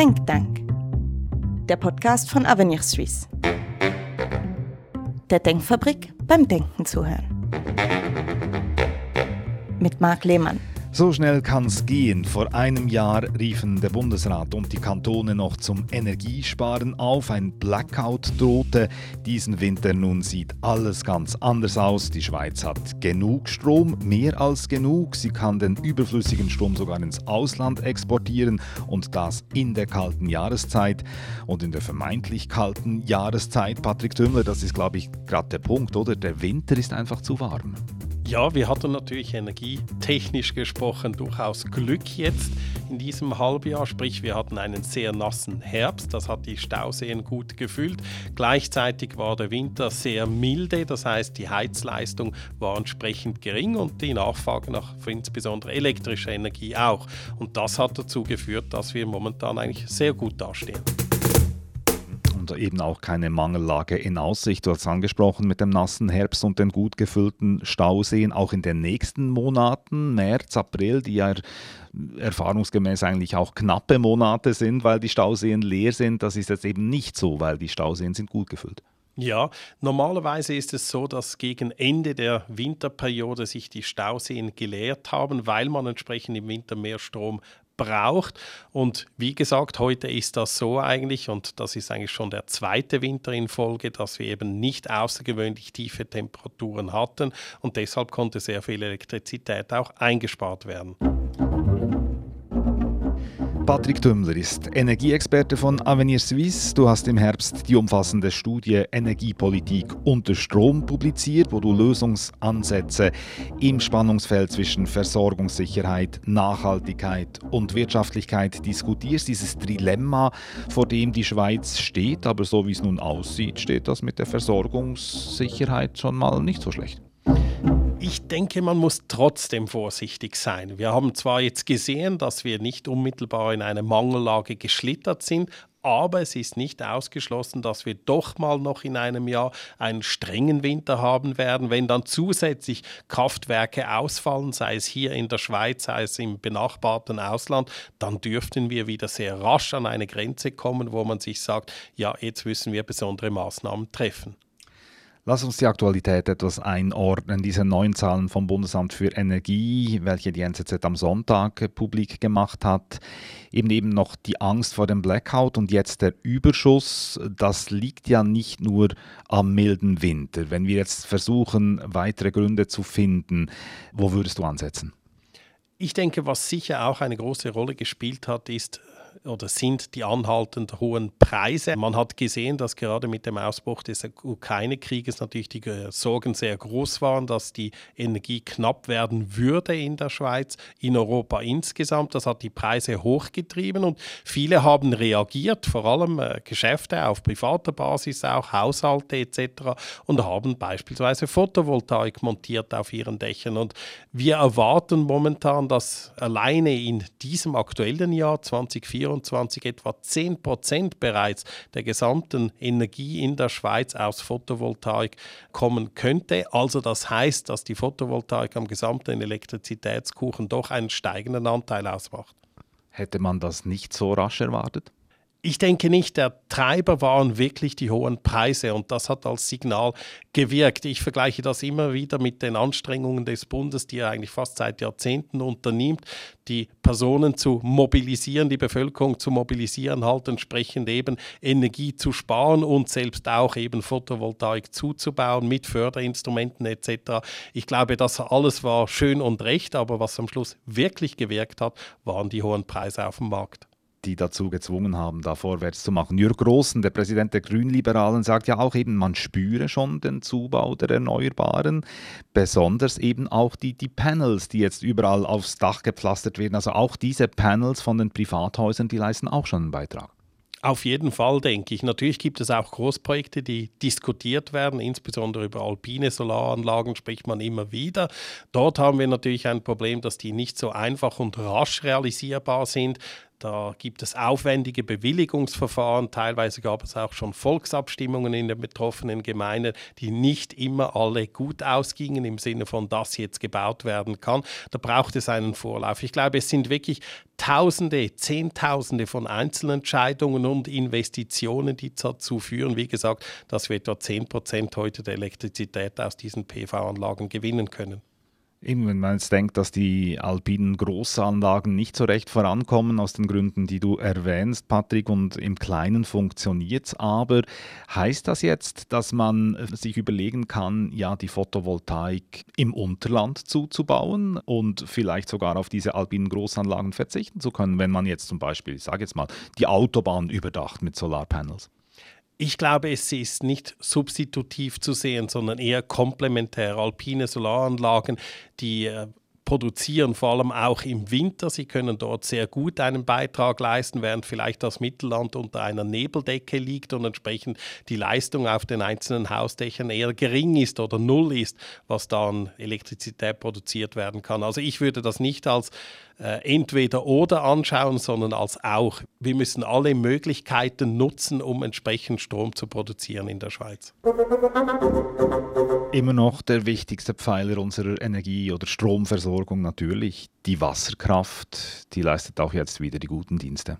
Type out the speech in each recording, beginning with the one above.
Think Tank, der Podcast von Avenir Suisse. Der Denkfabrik beim Denken zuhören. Mit Marc Lehmann. So schnell kann's gehen. Vor einem Jahr riefen der Bundesrat und die Kantone noch zum Energiesparen auf. Ein Blackout drohte diesen Winter. Nun sieht alles ganz anders aus. Die Schweiz hat genug Strom, mehr als genug. Sie kann den überflüssigen Strom sogar ins Ausland exportieren und das in der kalten Jahreszeit. Und in der vermeintlich kalten Jahreszeit, Patrick Tümmler, das ist, glaube ich, gerade der Punkt, oder? Der Winter ist einfach zu warm. Ja, wir hatten natürlich energietechnisch gesprochen durchaus Glück jetzt in diesem Halbjahr. Sprich, wir hatten einen sehr nassen Herbst, das hat die Stauseen gut gefüllt. Gleichzeitig war der Winter sehr milde, das heißt, die Heizleistung war entsprechend gering und die Nachfrage nach insbesondere elektrischer Energie auch. Und das hat dazu geführt, dass wir momentan eigentlich sehr gut dastehen eben auch keine Mangellage in Aussicht. Du hast angesprochen mit dem nassen Herbst und den gut gefüllten Stauseen, auch in den nächsten Monaten, März, April, die ja erfahrungsgemäß eigentlich auch knappe Monate sind, weil die Stauseen leer sind. Das ist jetzt eben nicht so, weil die Stauseen sind gut gefüllt. Ja, normalerweise ist es so, dass gegen Ende der Winterperiode sich die Stauseen geleert haben, weil man entsprechend im Winter mehr Strom braucht. Und wie gesagt, heute ist das so eigentlich, und das ist eigentlich schon der zweite Winter in Folge, dass wir eben nicht außergewöhnlich tiefe Temperaturen hatten und deshalb konnte sehr viel Elektrizität auch eingespart werden. Patrick Tümmler ist Energieexperte von Avenir Suisse. Du hast im Herbst die umfassende Studie Energiepolitik unter Strom publiziert, wo du Lösungsansätze im Spannungsfeld zwischen Versorgungssicherheit, Nachhaltigkeit und Wirtschaftlichkeit diskutierst. Dieses Dilemma, vor dem die Schweiz steht, aber so wie es nun aussieht, steht das mit der Versorgungssicherheit schon mal nicht so schlecht. Ich denke, man muss trotzdem vorsichtig sein. Wir haben zwar jetzt gesehen, dass wir nicht unmittelbar in eine Mangellage geschlittert sind, aber es ist nicht ausgeschlossen, dass wir doch mal noch in einem Jahr einen strengen Winter haben werden. Wenn dann zusätzlich Kraftwerke ausfallen, sei es hier in der Schweiz, sei es im benachbarten Ausland, dann dürften wir wieder sehr rasch an eine Grenze kommen, wo man sich sagt, ja, jetzt müssen wir besondere Maßnahmen treffen. Lass uns die Aktualität etwas einordnen. Diese neuen Zahlen vom Bundesamt für Energie, welche die NZZ am Sonntag publik gemacht hat, eben eben noch die Angst vor dem Blackout und jetzt der Überschuss, das liegt ja nicht nur am milden Winter. Wenn wir jetzt versuchen, weitere Gründe zu finden, wo würdest du ansetzen? Ich denke, was sicher auch eine große Rolle gespielt hat, ist oder sind die anhaltend hohen Preise. Man hat gesehen, dass gerade mit dem Ausbruch des Ukraine-Krieges natürlich die Sorgen sehr groß waren, dass die Energie knapp werden würde in der Schweiz, in Europa insgesamt. Das hat die Preise hochgetrieben und viele haben reagiert, vor allem äh, Geschäfte auf privater Basis, auch Haushalte etc. und haben beispielsweise Photovoltaik montiert auf ihren Dächern. Und wir erwarten momentan, dass alleine in diesem aktuellen Jahr 2024 2024 etwa 10 Prozent bereits der gesamten Energie in der Schweiz aus Photovoltaik kommen könnte. Also das heißt, dass die Photovoltaik am gesamten Elektrizitätskuchen doch einen steigenden Anteil ausmacht. Hätte man das nicht so rasch erwartet? Ich denke nicht, der Treiber waren wirklich die hohen Preise und das hat als Signal gewirkt. Ich vergleiche das immer wieder mit den Anstrengungen des Bundes, die er eigentlich fast seit Jahrzehnten unternimmt, die Personen zu mobilisieren, die Bevölkerung zu mobilisieren, halt entsprechend eben Energie zu sparen und selbst auch eben Photovoltaik zuzubauen mit Förderinstrumenten etc. Ich glaube, das alles war schön und recht, aber was am Schluss wirklich gewirkt hat, waren die hohen Preise auf dem Markt die dazu gezwungen haben, da vorwärts zu machen. Jürg Großen, der Präsident der Grünliberalen, sagt ja auch eben, man spüre schon den Zubau der Erneuerbaren, besonders eben auch die, die Panels, die jetzt überall aufs Dach gepflastert werden. Also auch diese Panels von den Privathäusern, die leisten auch schon einen Beitrag. Auf jeden Fall, denke ich. Natürlich gibt es auch Großprojekte, die diskutiert werden, insbesondere über alpine Solaranlagen spricht man immer wieder. Dort haben wir natürlich ein Problem, dass die nicht so einfach und rasch realisierbar sind. Da gibt es aufwendige Bewilligungsverfahren. Teilweise gab es auch schon Volksabstimmungen in den betroffenen Gemeinden, die nicht immer alle gut ausgingen im Sinne von, dass jetzt gebaut werden kann. Da braucht es einen Vorlauf. Ich glaube, es sind wirklich Tausende, Zehntausende von Einzelentscheidungen und Investitionen, die dazu führen, wie gesagt, dass wir etwa 10 Prozent heute der Elektrizität aus diesen PV-Anlagen gewinnen können. Eben, wenn man jetzt denkt, dass die alpinen Großanlagen nicht so recht vorankommen, aus den Gründen, die du erwähnst, Patrick, und im Kleinen funktioniert es aber. Heißt das jetzt, dass man sich überlegen kann, ja, die Photovoltaik im Unterland zuzubauen und vielleicht sogar auf diese alpinen Großanlagen verzichten zu können, wenn man jetzt zum Beispiel, ich sage jetzt mal, die Autobahn überdacht mit Solarpanels? Ich glaube, es ist nicht substitutiv zu sehen, sondern eher komplementär. Alpine Solaranlagen, die äh, produzieren, vor allem auch im Winter. Sie können dort sehr gut einen Beitrag leisten, während vielleicht das Mittelland unter einer Nebeldecke liegt und entsprechend die Leistung auf den einzelnen Hausdächern eher gering ist oder null ist, was da an Elektrizität produziert werden kann. Also ich würde das nicht als entweder oder anschauen, sondern als auch. Wir müssen alle Möglichkeiten nutzen, um entsprechend Strom zu produzieren in der Schweiz. Immer noch der wichtigste Pfeiler unserer Energie- oder Stromversorgung natürlich, die Wasserkraft. Die leistet auch jetzt wieder die guten Dienste.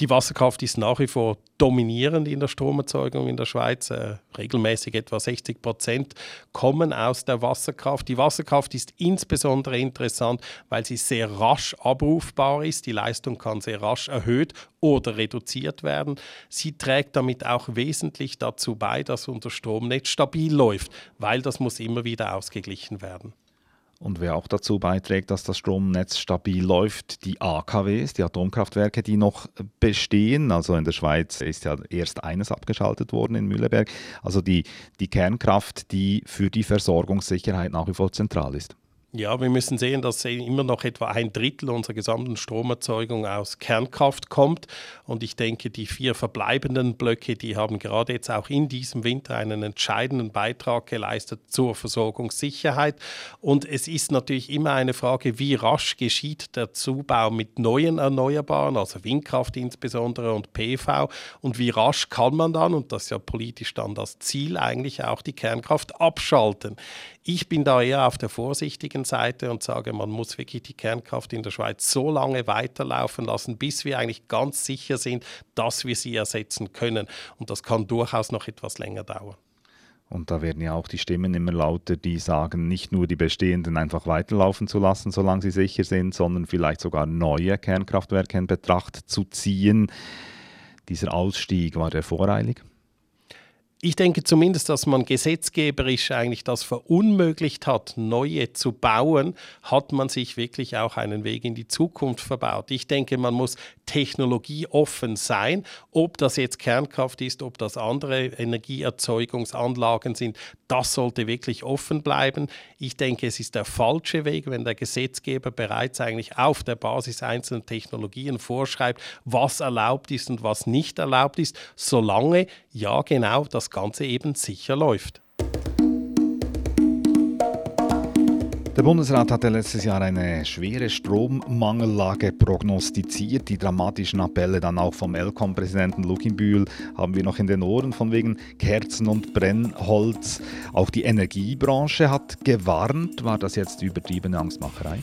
Die Wasserkraft ist nach wie vor dominierend in der Stromerzeugung in der Schweiz. Äh, regelmäßig etwa 60 Prozent kommen aus der Wasserkraft. Die Wasserkraft ist insbesondere interessant, weil sie sehr rasch abrufbar ist. Die Leistung kann sehr rasch erhöht oder reduziert werden. Sie trägt damit auch wesentlich dazu bei, dass unser Stromnetz stabil läuft, weil das muss immer wieder ausgeglichen werden. Und wer auch dazu beiträgt, dass das Stromnetz stabil läuft, die AKWs, die Atomkraftwerke, die noch bestehen. Also in der Schweiz ist ja erst eines abgeschaltet worden in Mühleberg. Also die, die Kernkraft, die für die Versorgungssicherheit nach wie vor zentral ist. Ja, wir müssen sehen, dass immer noch etwa ein Drittel unserer gesamten Stromerzeugung aus Kernkraft kommt. Und ich denke, die vier verbleibenden Blöcke, die haben gerade jetzt auch in diesem Winter einen entscheidenden Beitrag geleistet zur Versorgungssicherheit. Und es ist natürlich immer eine Frage, wie rasch geschieht der Zubau mit neuen Erneuerbaren, also Windkraft insbesondere und PV. Und wie rasch kann man dann, und das ist ja politisch dann das Ziel, eigentlich auch die Kernkraft abschalten. Ich bin da eher auf der vorsichtigen Seite und sage, man muss wirklich die Kernkraft in der Schweiz so lange weiterlaufen lassen, bis wir eigentlich ganz sicher sind, dass wir sie ersetzen können. Und das kann durchaus noch etwas länger dauern. Und da werden ja auch die Stimmen immer lauter, die sagen, nicht nur die bestehenden einfach weiterlaufen zu lassen, solange sie sicher sind, sondern vielleicht sogar neue Kernkraftwerke in Betracht zu ziehen. Dieser Ausstieg war der voreilig? Ich denke zumindest, dass man gesetzgeberisch eigentlich das verunmöglicht hat, neue zu bauen, hat man sich wirklich auch einen Weg in die Zukunft verbaut. Ich denke, man muss technologieoffen sein, ob das jetzt Kernkraft ist, ob das andere Energieerzeugungsanlagen sind, das sollte wirklich offen bleiben. Ich denke, es ist der falsche Weg, wenn der Gesetzgeber bereits eigentlich auf der Basis einzelner Technologien vorschreibt, was erlaubt ist und was nicht erlaubt ist, solange ja genau das Ganze eben sicher läuft. Der Bundesrat hatte letztes Jahr eine schwere Strommangellage prognostiziert. Die dramatischen Appelle dann auch vom Elkom-Präsidenten Lukinbühl haben wir noch in den Ohren von wegen Kerzen und Brennholz. Auch die Energiebranche hat gewarnt. War das jetzt übertriebene Angstmacherei?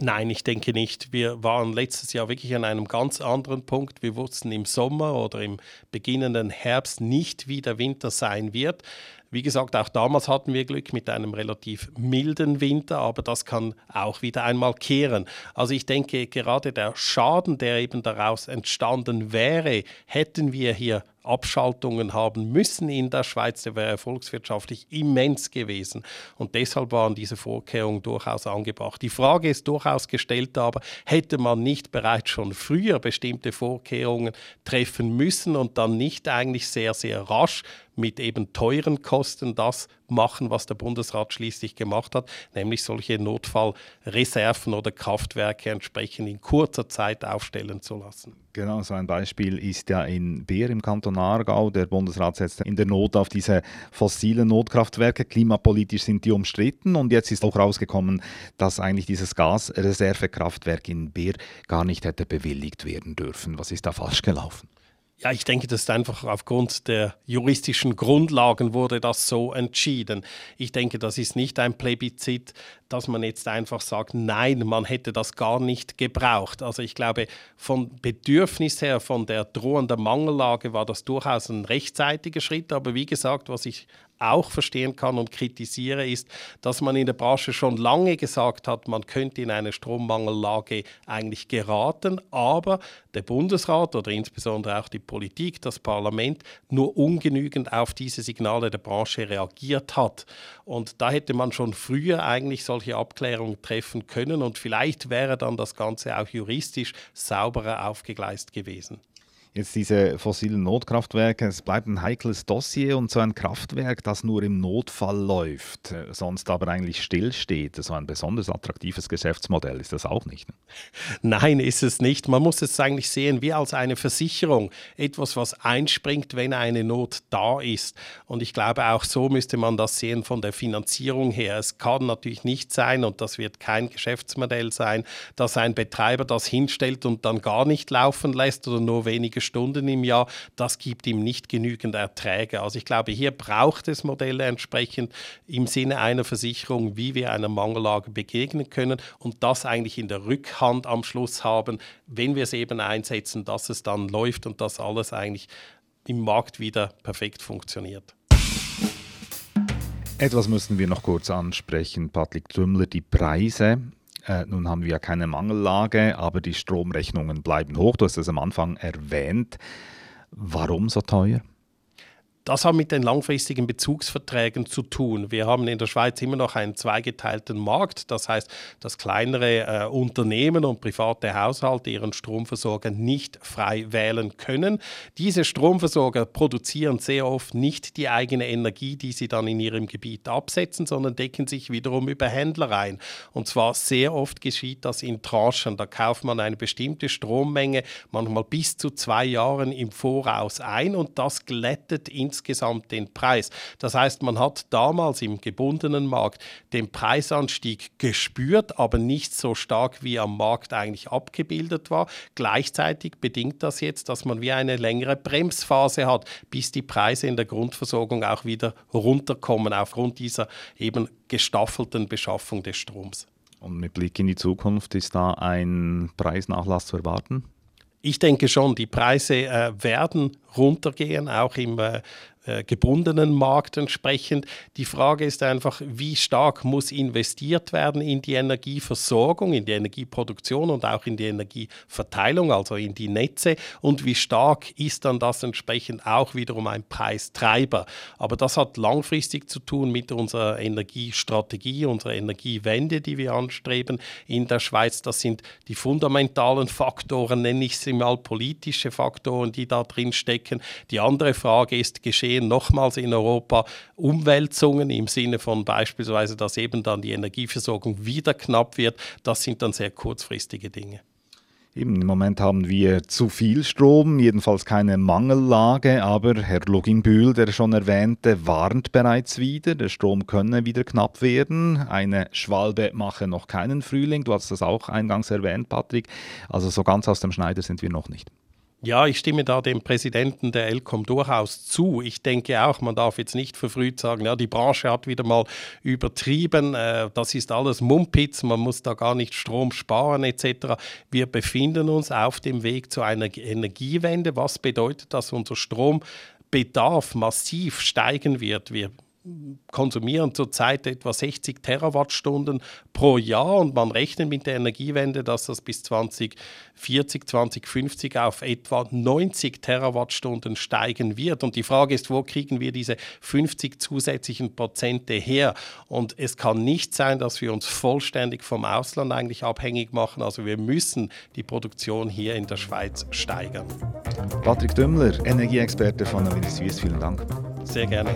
Nein, ich denke nicht. Wir waren letztes Jahr wirklich an einem ganz anderen Punkt. Wir wussten im Sommer oder im beginnenden Herbst nicht, wie der Winter sein wird. Wie gesagt, auch damals hatten wir Glück mit einem relativ milden Winter, aber das kann auch wieder einmal kehren. Also ich denke, gerade der Schaden, der eben daraus entstanden wäre, hätten wir hier Abschaltungen haben müssen in der Schweiz, der wäre volkswirtschaftlich immens gewesen. Und deshalb waren diese Vorkehrungen durchaus angebracht. Die Frage ist durchaus gestellt, aber hätte man nicht bereits schon früher bestimmte Vorkehrungen treffen müssen und dann nicht eigentlich sehr, sehr rasch mit eben teuren Kosten das machen, was der Bundesrat schließlich gemacht hat, nämlich solche Notfallreserven oder Kraftwerke entsprechend in kurzer Zeit aufstellen zu lassen. Genau, so ein Beispiel ist ja in Beer im Kanton Aargau. Der Bundesrat setzt in der Not auf diese fossilen Notkraftwerke. Klimapolitisch sind die umstritten und jetzt ist auch rausgekommen, dass eigentlich dieses Gasreservekraftwerk in Beer gar nicht hätte bewilligt werden dürfen. Was ist da falsch gelaufen? Ja, ich denke, das ist einfach aufgrund der juristischen Grundlagen wurde das so entschieden. Ich denke, das ist nicht ein Plebiszit, dass man jetzt einfach sagt, nein, man hätte das gar nicht gebraucht. Also ich glaube, von Bedürfnis her, von der drohenden Mangellage war das durchaus ein rechtzeitiger Schritt. Aber wie gesagt, was ich auch verstehen kann und kritisiere, ist, dass man in der Branche schon lange gesagt hat, man könnte in eine Strommangellage eigentlich geraten, aber der Bundesrat oder insbesondere auch die Politik, das Parlament, nur ungenügend auf diese Signale der Branche reagiert hat. Und da hätte man schon früher eigentlich solche Abklärungen treffen können und vielleicht wäre dann das Ganze auch juristisch sauberer aufgegleist gewesen. Jetzt diese fossilen Notkraftwerke, es bleibt ein heikles Dossier und so ein Kraftwerk, das nur im Notfall läuft, äh, sonst aber eigentlich stillsteht, so ein besonders attraktives Geschäftsmodell ist das auch nicht. Ne? Nein, ist es nicht. Man muss es eigentlich sehen wie als eine Versicherung, etwas, was einspringt, wenn eine Not da ist. Und ich glaube, auch so müsste man das sehen von der Finanzierung her. Es kann natürlich nicht sein, und das wird kein Geschäftsmodell sein, dass ein Betreiber das hinstellt und dann gar nicht laufen lässt oder nur wenige Stunden im Jahr, das gibt ihm nicht genügend Erträge. Also ich glaube, hier braucht es Modelle entsprechend im Sinne einer Versicherung, wie wir einer Mangellage begegnen können und das eigentlich in der Rückhand am Schluss haben, wenn wir es eben einsetzen, dass es dann läuft und dass alles eigentlich im Markt wieder perfekt funktioniert. Etwas müssen wir noch kurz ansprechen, Patrick Trümmler, die Preise. Äh, nun haben wir ja keine Mangellage, aber die Stromrechnungen bleiben hoch. Du hast es am Anfang erwähnt. Warum so teuer? Das hat mit den langfristigen Bezugsverträgen zu tun. Wir haben in der Schweiz immer noch einen zweigeteilten Markt. Das heißt, dass kleinere äh, Unternehmen und private Haushalte ihren Stromversorger nicht frei wählen können. Diese Stromversorger produzieren sehr oft nicht die eigene Energie, die sie dann in ihrem Gebiet absetzen, sondern decken sich wiederum über Händler ein. Und zwar sehr oft geschieht das in Tranchen. Da kauft man eine bestimmte Strommenge, manchmal bis zu zwei Jahren im Voraus ein und das glättet ins insgesamt den Preis. Das heißt, man hat damals im gebundenen Markt den Preisanstieg gespürt, aber nicht so stark wie am Markt eigentlich abgebildet war. Gleichzeitig bedingt das jetzt, dass man wie eine längere Bremsphase hat, bis die Preise in der Grundversorgung auch wieder runterkommen aufgrund dieser eben gestaffelten Beschaffung des Stroms. Und mit Blick in die Zukunft ist da ein Preisnachlass zu erwarten? Ich denke schon, die Preise äh, werden runtergehen, auch im äh, äh, gebundenen Markt entsprechend. Die Frage ist einfach, wie stark muss investiert werden in die Energieversorgung, in die Energieproduktion und auch in die Energieverteilung, also in die Netze und wie stark ist dann das entsprechend auch wiederum ein Preistreiber. Aber das hat langfristig zu tun mit unserer Energiestrategie, unserer Energiewende, die wir anstreben in der Schweiz. Das sind die fundamentalen Faktoren, nenne ich sie mal politische Faktoren, die da drin stecken. Die andere Frage ist, geschehen nochmals in Europa Umwälzungen im Sinne von beispielsweise, dass eben dann die Energieversorgung wieder knapp wird. Das sind dann sehr kurzfristige Dinge. Eben, Im Moment haben wir zu viel Strom, jedenfalls keine Mangellage, aber Herr Luginbühl, der schon erwähnte, warnt bereits wieder, der Strom könne wieder knapp werden. Eine Schwalbe mache noch keinen Frühling, du hast das auch eingangs erwähnt, Patrick. Also so ganz aus dem Schneider sind wir noch nicht. Ja, ich stimme da dem Präsidenten der Elcom durchaus zu. Ich denke auch, man darf jetzt nicht verfrüht sagen, ja, die Branche hat wieder mal übertrieben, äh, das ist alles Mumpitz, man muss da gar nicht Strom sparen etc. Wir befinden uns auf dem Weg zu einer Energiewende, was bedeutet, dass unser Strombedarf massiv steigen wird. Wir konsumieren zurzeit etwa 60 Terawattstunden pro Jahr und man rechnet mit der Energiewende, dass das bis 2040, 2050 auf etwa 90 Terawattstunden steigen wird. Und die Frage ist, wo kriegen wir diese 50 zusätzlichen Prozente her? Und es kann nicht sein, dass wir uns vollständig vom Ausland eigentlich abhängig machen. Also wir müssen die Produktion hier in der Schweiz steigern. Patrick Dümmler, Energieexperte von der Suisse, vielen Dank. Sehr gerne.